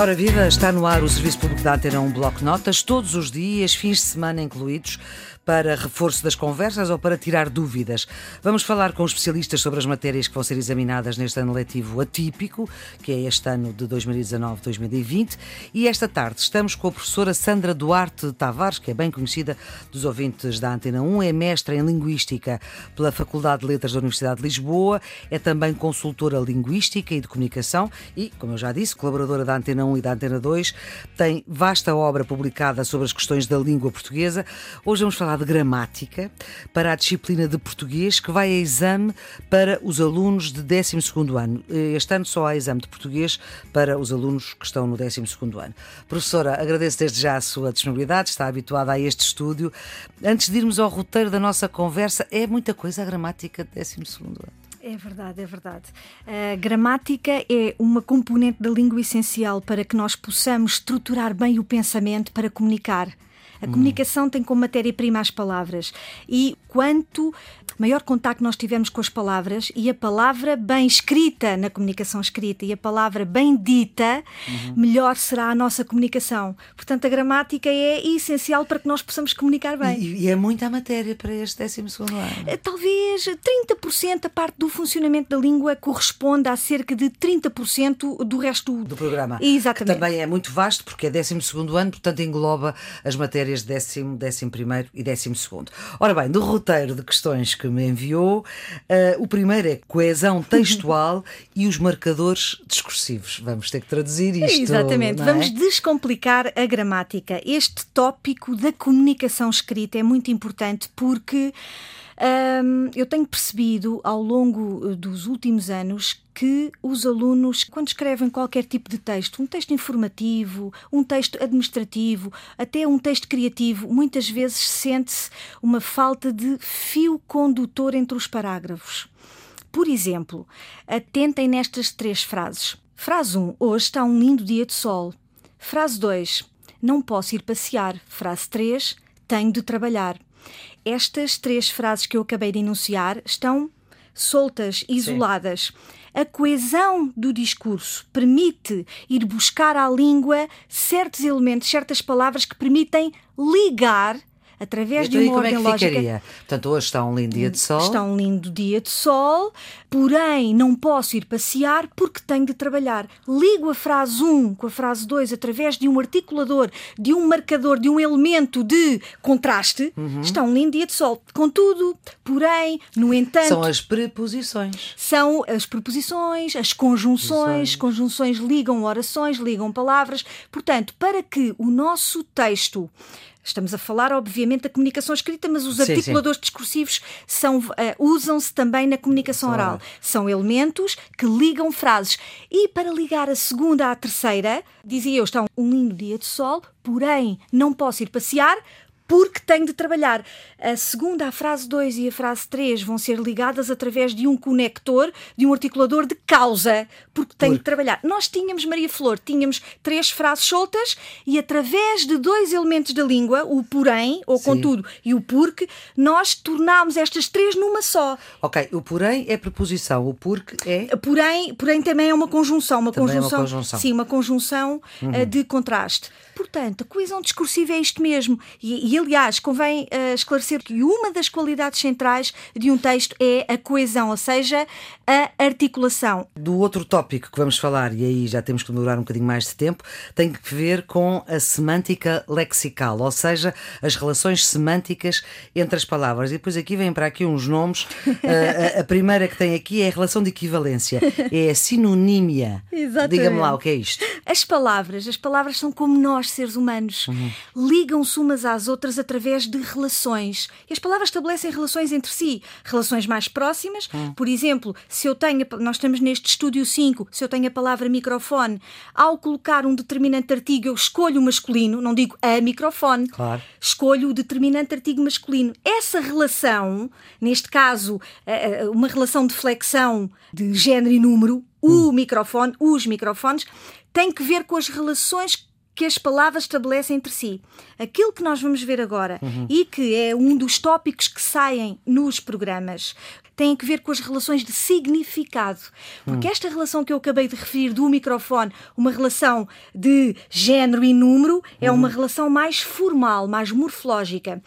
Ora viva, está no ar o Serviço Público da Antena um Bloco Notas, todos os dias, fins de semana incluídos, para reforço das conversas ou para tirar dúvidas. Vamos falar com especialistas sobre as matérias que vão ser examinadas neste ano letivo atípico, que é este ano de 2019-2020. E esta tarde estamos com a professora Sandra Duarte Tavares, que é bem conhecida dos ouvintes da Antena 1, é mestra em Linguística pela Faculdade de Letras da Universidade de Lisboa, é também consultora linguística e de comunicação e, como eu já disse, colaboradora da Antena 1 e da Antena 2, tem vasta obra publicada sobre as questões da língua portuguesa. Hoje vamos falar de gramática para a disciplina de português que vai a exame para os alunos de 12 ano. Este ano só há exame de português para os alunos que estão no 12 ano. Professora, agradeço desde já a sua disponibilidade, está habituada a este estúdio. Antes de irmos ao roteiro da nossa conversa, é muita coisa a gramática de 12 ano. É verdade, é verdade. A gramática é uma componente da língua essencial para que nós possamos estruturar bem o pensamento para comunicar. A hum. comunicação tem como matéria-prima as palavras. E quanto maior contacto nós tivermos com as palavras e a palavra bem escrita na comunicação escrita e a palavra bem dita, uhum. melhor será a nossa comunicação. Portanto, a gramática é essencial para que nós possamos comunicar bem. E, e é muita matéria para este 12 ano. Eh, talvez 30% da parte do funcionamento da língua corresponda a cerca de 30% do resto do programa. Exatamente. Que também é muito vasto porque é 12 ano, portanto engloba as matérias de décimo, décimo primeiro e décimo segundo. Ora bem, do roteiro de questões que me enviou. Uh, o primeiro é coesão textual e os marcadores discursivos. Vamos ter que traduzir isto. Exatamente, é? vamos descomplicar a gramática. Este tópico da comunicação escrita é muito importante porque. Um, eu tenho percebido ao longo dos últimos anos que os alunos, quando escrevem qualquer tipo de texto, um texto informativo, um texto administrativo, até um texto criativo, muitas vezes sente-se uma falta de fio condutor entre os parágrafos. Por exemplo, atentem nestas três frases. Frase 1: Hoje está um lindo dia de sol. Frase 2: Não posso ir passear. Frase 3: Tenho de trabalhar. Estas três frases que eu acabei de enunciar estão soltas, isoladas. Sim a coesão do discurso permite ir buscar à língua certos elementos, certas palavras que permitem ligar através então, de uma como ordem é que lógica. Ficaria? Portanto, hoje está um lindo dia de sol. Está um lindo dia de sol, porém não posso ir passear porque tenho de trabalhar. Ligo a frase 1 com a frase 2 através de um articulador, de um marcador, de um elemento de contraste. Uhum. Está um lindo dia de sol. Contudo, porém, no entanto. São as preposições. São as preposições, as conjunções. Conjunções ligam orações, ligam palavras. Portanto, para que o nosso texto Estamos a falar, obviamente, da comunicação escrita, mas os sim, articuladores sim. discursivos são, uh, usam-se também na comunicação oral. oral. São elementos que ligam frases. E para ligar a segunda à terceira, dizia eu, está um lindo dia de sol, porém não posso ir passear porque tenho de trabalhar. A segunda, a frase 2 e a frase 3 vão ser ligadas através de um conector, de um articulador de causa, porque tenho porque. de trabalhar. Nós tínhamos, Maria Flor, tínhamos três frases soltas e através de dois elementos da língua, o porém, ou Sim. contudo, e o porque, nós tornámos estas três numa só. Ok, o porém é preposição, o porque é. Porém, porém também é uma conjunção, uma conjunção, é uma conjunção. Sim, uma conjunção uhum. uh, de contraste. Portanto, a coesão discursiva é isto mesmo. E, e aliás, convém uh, esclarecer que uma das qualidades centrais de um texto é a coesão, ou seja, a articulação. Do outro tópico que vamos falar, e aí já temos que demorar um bocadinho mais de tempo, tem que ver com a semântica lexical, ou seja, as relações semânticas entre as palavras. E depois aqui vêm para aqui uns nomes. uh, a, a, primeira que tem aqui é a relação de equivalência, é a sinonímia. Diga-me lá o que é isto. As palavras, as palavras são como nós nós, seres humanos, uhum. ligam-se umas às outras através de relações. E as palavras estabelecem relações entre si, relações mais próximas. Uhum. Por exemplo, se eu tenho, nós estamos neste estúdio 5, se eu tenho a palavra microfone, ao colocar um determinante artigo, eu escolho o masculino, não digo a microfone, claro. escolho o determinante artigo masculino. Essa relação, neste caso, eh, eh, uma relação de flexão de género e número, o hum. microfone, os microfones, tem que ver com as relações que as palavras estabelecem entre si. Aquilo que nós vamos ver agora uhum. e que é um dos tópicos que saem nos programas têm que ver com as relações de significado. Porque hum. esta relação que eu acabei de referir do microfone, uma relação de género e número, é hum. uma relação mais formal, mais morfológica.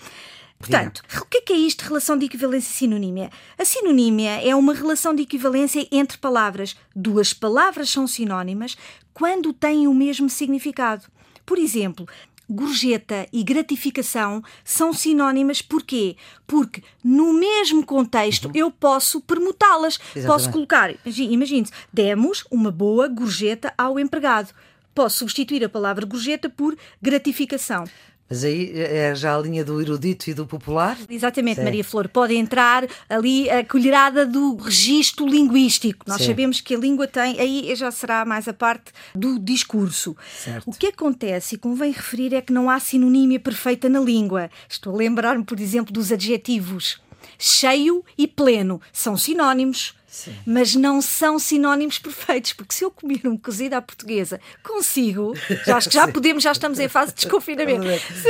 Portanto, o que é, que é isto, relação de equivalência e sinonímia? A sinonímia é uma relação de equivalência entre palavras. Duas palavras são sinónimas quando têm o mesmo significado. Por exemplo, gorjeta e gratificação são sinónimas porquê? Porque no mesmo contexto uhum. eu posso permutá-las. Posso colocar, imagine-se, demos uma boa gorjeta ao empregado. Posso substituir a palavra gorjeta por gratificação. Mas aí é já a linha do erudito e do popular? Exatamente, Sim. Maria Flor. Pode entrar ali a colherada do registro linguístico. Nós Sim. sabemos que a língua tem, aí já será mais a parte do discurso. Certo. O que acontece, e convém referir, é que não há sinonímia perfeita na língua. Estou a lembrar-me, por exemplo, dos adjetivos cheio e pleno. São sinónimos Sim. mas não são sinónimos perfeitos, porque se eu comer um cozido à portuguesa consigo, já acho que já podemos, já estamos em fase de desconfinamento.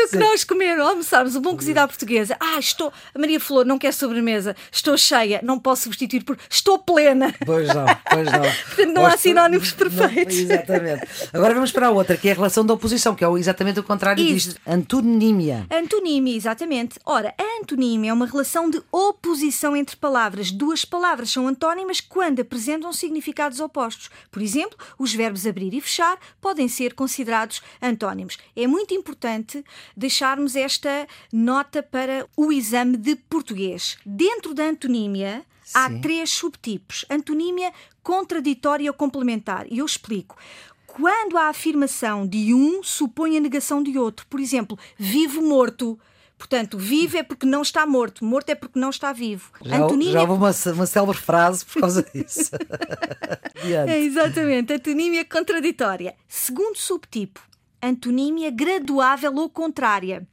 se nós comer, almoçarmos um bom cozido à portuguesa, ah, estou, a Maria Flor não quer sobremesa, estou cheia, não posso substituir por estou plena. Pois não, pois não. Portanto, não há sinónimos perfeitos. Não, exatamente. Agora vamos para a outra, que é a relação da oposição, que é exatamente o contrário Isso. disto. Antonímia. Antonímia, exatamente. Ora, a antonímia é uma relação de oposição entre palavras. Duas palavras são antónimas antónimas quando apresentam significados opostos. Por exemplo, os verbos abrir e fechar podem ser considerados antónimos. É muito importante deixarmos esta nota para o exame de português. Dentro da antonímia, Sim. há três subtipos: antonímia contraditória ou complementar. E eu explico quando a afirmação de um supõe a negação de outro. Por exemplo, vivo morto. Portanto, vivo é porque não está morto, morto é porque não está vivo. Já, Antonímia... já houve uma, uma célebre frase por causa disso. é, exatamente, antonímia contraditória. Segundo subtipo, antonímia graduável ou contrária.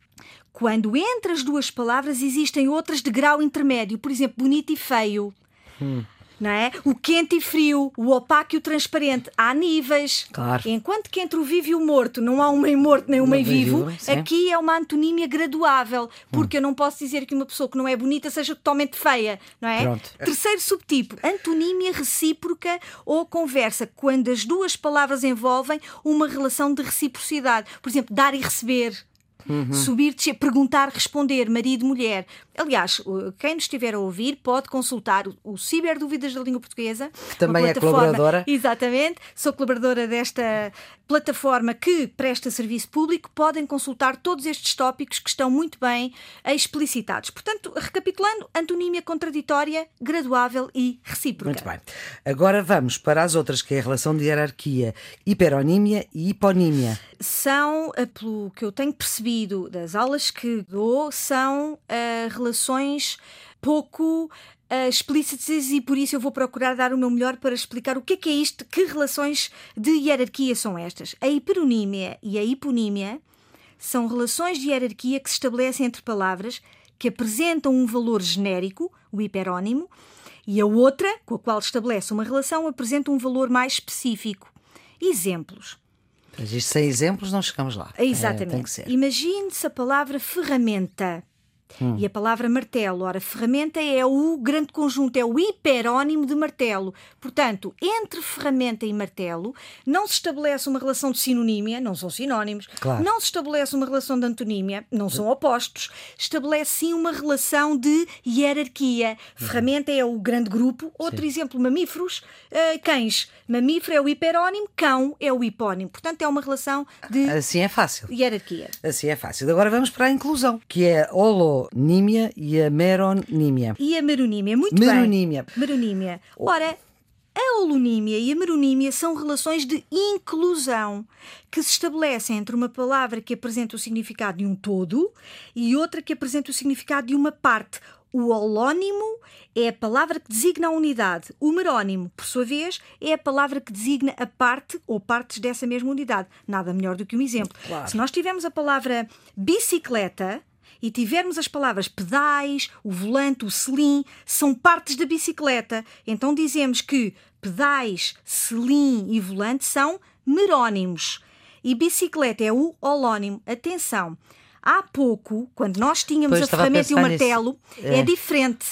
Quando entre as duas palavras existem outras de grau intermédio, por exemplo, bonito e feio. Hum não é? O quente e frio, o opaco e o transparente. Há níveis. Claro. Enquanto que entre o vivo e o morto não há um meio morto nem um meio vivo, vivo aqui é uma antonímia graduável. Porque hum. eu não posso dizer que uma pessoa que não é bonita seja totalmente feia, não é? Pronto. Terceiro subtipo, antonímia recíproca ou conversa, quando as duas palavras envolvem uma relação de reciprocidade. Por exemplo, dar e receber. Uhum. Subir, descer, perguntar, responder, marido, mulher. Aliás, quem nos estiver a ouvir pode consultar o Ciber Dúvidas da Língua Portuguesa. Também é colaboradora. Exatamente. Sou colaboradora desta plataforma que presta serviço público. Podem consultar todos estes tópicos que estão muito bem explicitados. Portanto, recapitulando, antonímia contraditória, graduável e recíproca. Muito bem. Agora vamos para as outras, que é a relação de hierarquia, hiperonímia e hiponímia. São, eh, pelo que eu tenho percebido, das aulas que dou são uh, relações pouco uh, explícitas e por isso eu vou procurar dar o meu melhor para explicar o que é que é isto, que relações de hierarquia são estas. A hiperonímia e a hiponímia são relações de hierarquia que se estabelecem entre palavras que apresentam um valor genérico, o hiperónimo, e a outra, com a qual estabelece uma relação, apresenta um valor mais específico. Exemplos. Mas isto sem exemplos não chegamos lá. Exatamente. É, Imagine-se a palavra ferramenta. Hum. E a palavra martelo, ora, ferramenta é o grande conjunto, é o hiperónimo de martelo. Portanto, entre ferramenta e martelo não se estabelece uma relação de sinonímia, não são sinónimos, claro. não se estabelece uma relação de antonímia, não são opostos. Estabelece sim uma relação de hierarquia. Ferramenta é o grande grupo. Outro sim. exemplo, mamíferos, uh, cães. Mamífero é o hiperónimo, cão é o hipónimo. Portanto, é uma relação de assim é fácil. hierarquia. Assim é fácil. Agora vamos para a inclusão, que é holo meronímia e a meronímia. E a meronímia, muito meronímia. bem. Meronímia. Ora, a holonímia e a meronímia são relações de inclusão que se estabelecem entre uma palavra que apresenta o significado de um todo e outra que apresenta o significado de uma parte. O holónimo é a palavra que designa a unidade. O merónimo, por sua vez, é a palavra que designa a parte ou partes dessa mesma unidade. Nada melhor do que um exemplo. Claro. Se nós tivermos a palavra bicicleta, e tivermos as palavras pedais, o volante, o selim, são partes da bicicleta. Então dizemos que pedais, selim e volante são merónimos. E bicicleta é o holónimo. Atenção! Há pouco, quando nós tínhamos pois, a ferramenta a e o martelo, é. é. diferente.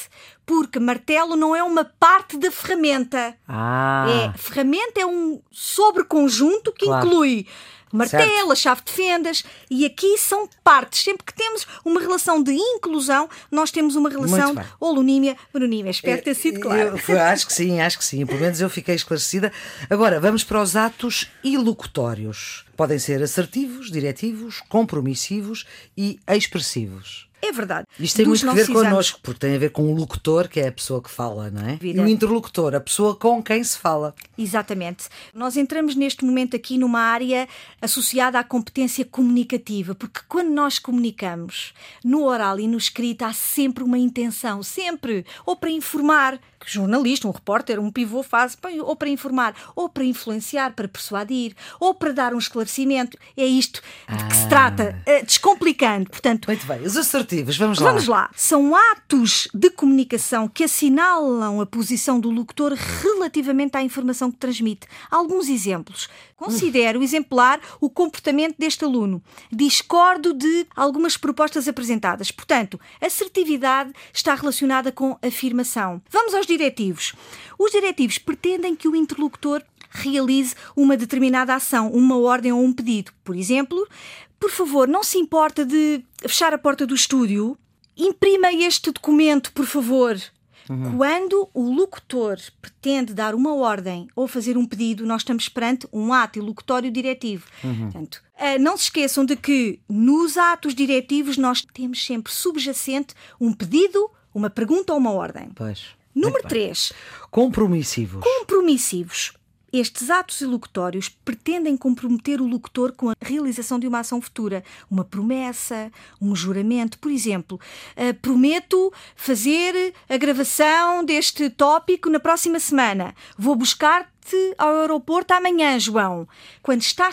Porque martelo não é uma parte da ferramenta. Ah. É, ferramenta é um sobreconjunto que claro. inclui martelo, certo. a chave de fendas, e aqui são partes. Sempre que temos uma relação de inclusão, nós temos uma relação holonímia, mononímia. Espero ter sido claro. Eu, eu, acho que sim, acho que sim. Pelo menos eu fiquei esclarecida. Agora, vamos para os atos ilocutórios. Podem ser assertivos, diretivos, compromissivos e expressivos. É verdade. Isto tem muito a ver connosco, porque tem a ver com o locutor, que é a pessoa que fala, não é? E o interlocutor, a pessoa com quem se fala. Exatamente. Nós entramos neste momento aqui numa área associada à competência comunicativa, porque quando nós comunicamos, no oral e no escrito, há sempre uma intenção, sempre, ou para informar, que jornalista, um repórter, um pivô faz, ou para informar, ou para influenciar, para persuadir, ou para dar um esclarecimento. É isto de que se trata, ah. eh, descomplicando. Portanto, Muito bem, os assertivos, vamos lá. Vamos lá. São atos de comunicação que assinalam a posição do locutor relativamente à informação que transmite. Alguns exemplos. Considero exemplar o comportamento deste aluno. Discordo de algumas propostas apresentadas. Portanto, assertividade está relacionada com afirmação. Vamos aos diretivos. Os diretivos pretendem que o interlocutor realize uma determinada ação, uma ordem ou um pedido. Por exemplo, por favor, não se importa de fechar a porta do estúdio? Imprima este documento, por favor. Uhum. Quando o locutor pretende dar uma ordem ou fazer um pedido, nós estamos perante um ato locutório diretivo. Uhum. Portanto, eh, não se esqueçam de que nos atos diretivos nós temos sempre subjacente um pedido, uma pergunta ou uma ordem. Pois. Número 3. Compromissivos. Compromissivos. Estes atos ilocutórios pretendem comprometer o locutor com a realização de uma ação futura, uma promessa, um juramento. Por exemplo, uh, prometo fazer a gravação deste tópico na próxima semana. Vou buscar ao aeroporto amanhã, João. Quando está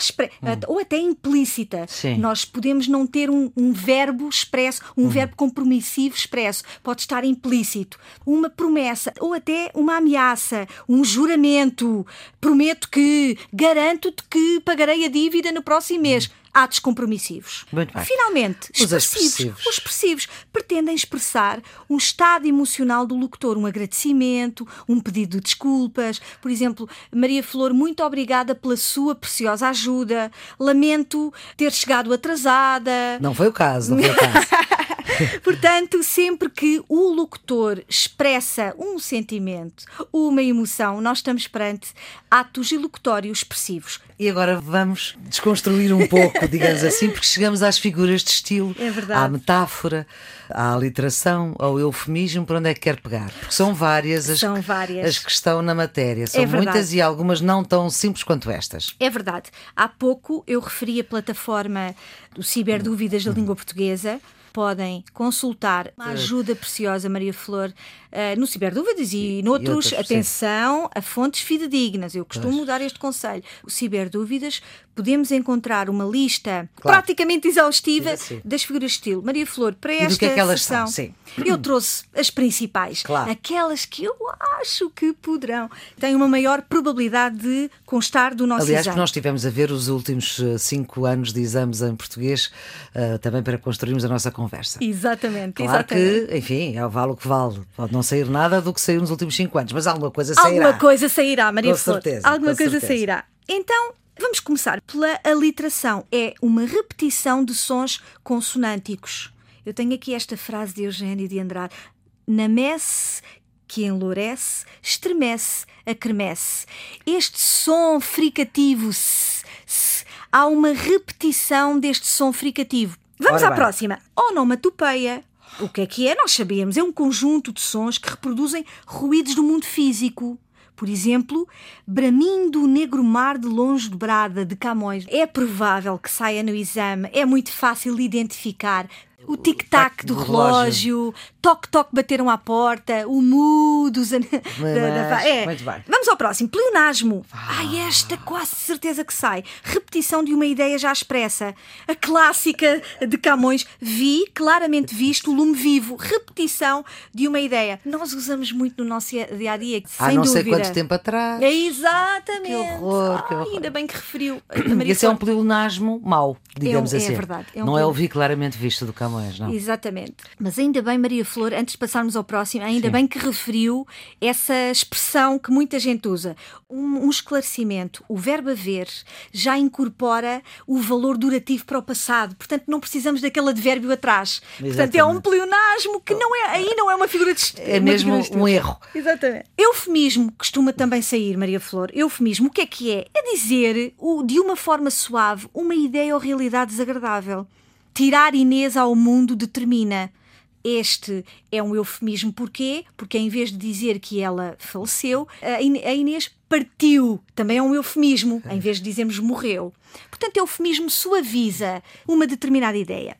hum. ou até implícita, Sim. nós podemos não ter um, um verbo expresso, um hum. verbo compromissivo expresso. Pode estar implícito. Uma promessa ou até uma ameaça, um juramento. Prometo que, garanto-te que pagarei a dívida no próximo mês. Hum atos compromissivos. Finalmente, os expressivos. Os expressivos pretendem expressar um estado emocional do locutor, um agradecimento, um pedido de desculpas. Por exemplo, Maria Flor, muito obrigada pela sua preciosa ajuda. Lamento ter chegado atrasada. Não foi o caso, não foi o caso. Portanto, sempre que o locutor expressa um sentimento, uma emoção, nós estamos perante atos ilocutórios expressivos. E agora vamos desconstruir um pouco, digamos assim, porque chegamos às figuras de estilo, é verdade. à metáfora, à literação, ao eufemismo, para onde é que quer pegar? Porque são várias as, são várias. as que estão na matéria. São é muitas e algumas não tão simples quanto estas. É verdade. Há pouco eu referi a plataforma do Ciberdúvidas da Língua Portuguesa podem consultar uma ajuda preciosa, Maria Flor, uh, no Ciberdúvidas e, e noutros. E atenção a fontes fidedignas. Eu costumo pois. dar este conselho. O Ciberdúvidas podemos encontrar uma lista claro. praticamente exaustiva das figuras de estilo. Maria Flor, para esta que é que sessão, eu trouxe as principais, claro. aquelas que eu acho que poderão, têm uma maior probabilidade de constar do nosso Aliás, exame. Aliás, nós tivemos a ver os últimos eh, cinco anos de exames em português, uh, também para construirmos a nossa conversa. Exatamente. Claro exatamente. que, enfim, é, vale o que vale. Pode não sair nada do que saiu nos últimos cinco anos, mas alguma coisa sairá. Alguma coisa sairá, Maria com Flor. Certeza, alguma coisa certeza. sairá. Então, Vamos começar pela aliteração. É uma repetição de sons consonânticos. Eu tenho aqui esta frase de Eugênio de Andrade: Na messe que enlourece, estremece, acremece. Este som fricativo, s, s, há uma repetição deste som fricativo. Vamos Ora à bem. próxima. Onomatopeia. O que é que é? Nós sabemos. É um conjunto de sons que reproduzem ruídos do mundo físico. Por exemplo, bramindo o negro mar de longe de Brada, de Camões. É provável que saia no exame, é muito fácil de identificar. O tic-tac do, do, relógio, toque-toque bateram à porta, o mu dos. An... é. Muito bem. Vamos ao próximo. Pleonasmo. Ah. Ai, esta quase certeza que sai. Repetição de uma ideia já expressa. A clássica de Camões. Vi, claramente visto, lume vivo. Repetição de uma ideia. Nós usamos muito no nosso dia a dia. Há sem não dúvida. sei quanto tempo atrás. É exatamente. Que horror, que horror. Ai, ainda bem que referiu. Esse é um pleonasmo mau, digamos é, assim. É verdade. É um não é ouvir claramente visto do Camões, não? Exatamente. Mas ainda bem, Maria Flor, antes de passarmos ao próximo, ainda Sim. bem que referiu essa expressão que muita gente usa. Um, um esclarecimento. O verbo haver já incorpora o valor durativo para o passado. Portanto, não precisamos daquele advérbio atrás. Exatamente. Portanto, é um pleonasmo que não é, aí não é uma figura de É mesmo um erro. Exatamente. Eufemismo costuma também sair, Maria Flor. Eufemismo, o que é que é? É dizer de uma forma suave uma ideia ou realidade desagradável. Tirar Inês ao mundo determina. Este é um eufemismo. Porquê? Porque em vez de dizer que ela faleceu, a Inês partiu. Também é um eufemismo, em vez de dizermos morreu. Portanto, eufemismo suaviza uma determinada ideia.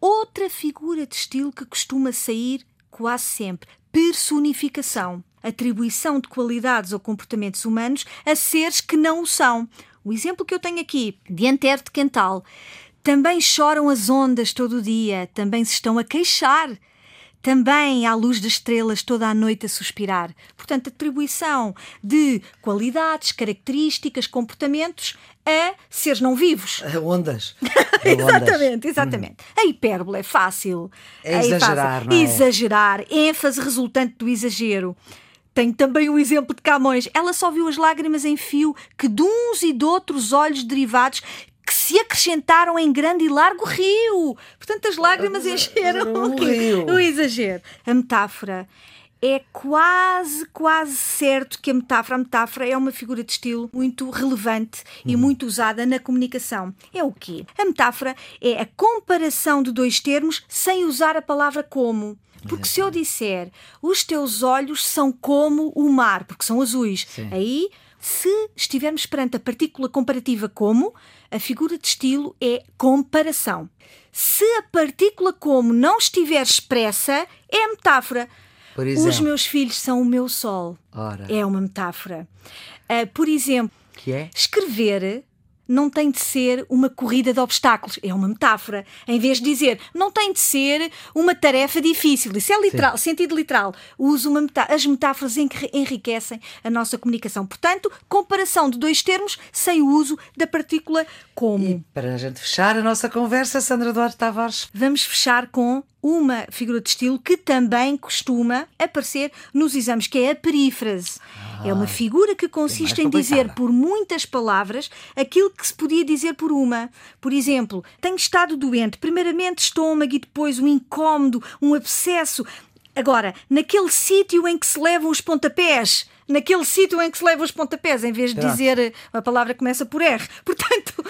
Outra figura de estilo que costuma sair quase sempre: personificação. Atribuição de qualidades ou comportamentos humanos a seres que não o são. O exemplo que eu tenho aqui, de Antero de Quental. Também choram as ondas todo o dia, também se estão a queixar. Também à luz das estrelas toda a noite a suspirar. Portanto, atribuição de qualidades, características, comportamentos a seres não vivos. A ondas. A exatamente, exatamente. Hum. A hipérbole é fácil. É exagerar, fácil. não é? Exagerar, ênfase resultante do exagero. Tem também o exemplo de Camões. Ela só viu as lágrimas em fio que de uns e de outros olhos derivados que se acrescentaram em grande e largo rio. Portanto, as lágrimas encheram o rio. O exagero. A metáfora. É quase, quase certo que a metáfora, a metáfora é uma figura de estilo muito relevante e hum. muito usada na comunicação. É o quê? A metáfora é a comparação de dois termos sem usar a palavra como. Porque se eu disser os teus olhos são como o mar, porque são azuis, Sim. aí se estivermos perante a partícula comparativa como, a figura de estilo é comparação. Se a partícula como não estiver expressa, é metáfora. Os meus filhos são o meu sol. Ora. É uma metáfora. Uh, por exemplo, que é? escrever não tem de ser uma corrida de obstáculos, é uma metáfora. Em vez de dizer, não tem de ser uma tarefa difícil. Isso é literal, Sim. sentido literal. Uso uma metá As metáforas enriquecem a nossa comunicação. Portanto, comparação de dois termos sem o uso da partícula como. E para a gente fechar a nossa conversa, Sandra Duarte Tavares. Vamos fechar com uma figura de estilo que também costuma aparecer nos exames, que é a perífrase. Ah, é uma figura que consiste em dizer por muitas palavras aquilo que se podia dizer por uma. Por exemplo, tenho estado doente, primeiramente estômago e depois um incómodo, um abscesso. Agora, naquele sítio em que se levam os pontapés, naquele sítio em que se levam os pontapés, em vez de dizer a palavra começa por R. Portanto,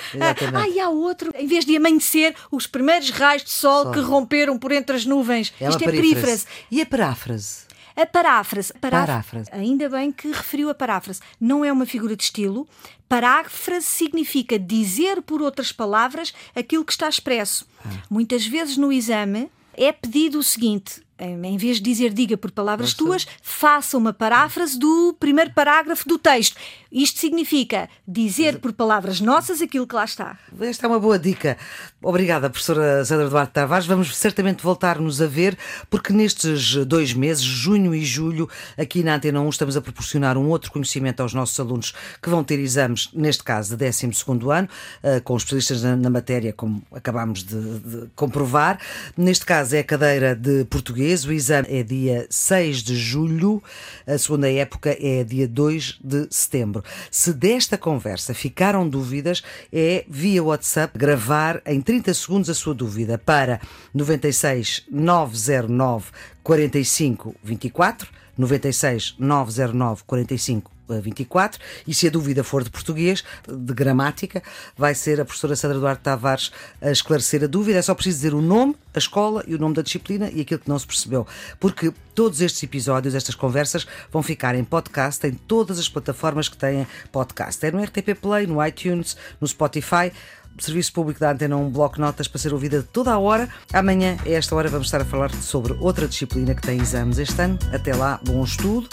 ah, e há outro, em vez de amanhecer, os primeiros raios de sol, sol. que romperam por entre as nuvens. É Isto é perífrase. E a paráfrase? A paráfrase. paráfrase. Ainda bem que referiu a paráfrase. Não é uma figura de estilo. Paráfrase significa dizer por outras palavras aquilo que está expresso. Ah. Muitas vezes no exame é pedido o seguinte: em vez de dizer diga por palavras Nossa. tuas, faça uma paráfrase do primeiro parágrafo do texto. Isto significa dizer por palavras nossas aquilo que lá está. Esta é uma boa dica. Obrigada, professora Sandra Duarte Tavares. Vamos certamente voltar-nos a ver, porque nestes dois meses, junho e julho, aqui na Antena 1, estamos a proporcionar um outro conhecimento aos nossos alunos que vão ter exames, neste caso, de 12 ano, eh, com especialistas na matéria, como acabámos de, de comprovar. Neste caso é a cadeira de português. O exame é dia 6 de julho, a segunda época é dia 2 de setembro. Se desta conversa ficaram dúvidas, é via WhatsApp gravar em 30 segundos a sua dúvida para 96 909 45 24 96 909 45 24 e se a dúvida for de português, de gramática, vai ser a professora Sandra Duarte Tavares a esclarecer a dúvida. É só preciso dizer o nome, a escola e o nome da disciplina e aquilo que não se percebeu. Porque todos estes episódios, estas conversas, vão ficar em podcast em todas as plataformas que têm podcast. É no RTP Play, no iTunes, no Spotify Serviço Público da Antena, um bloco notas para ser ouvida toda a hora. Amanhã, a esta hora, vamos estar a falar sobre outra disciplina que tem exames este ano. Até lá, bom estudo.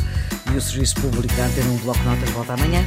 E o Serviço Público da Antena, um bloco notas, volta amanhã.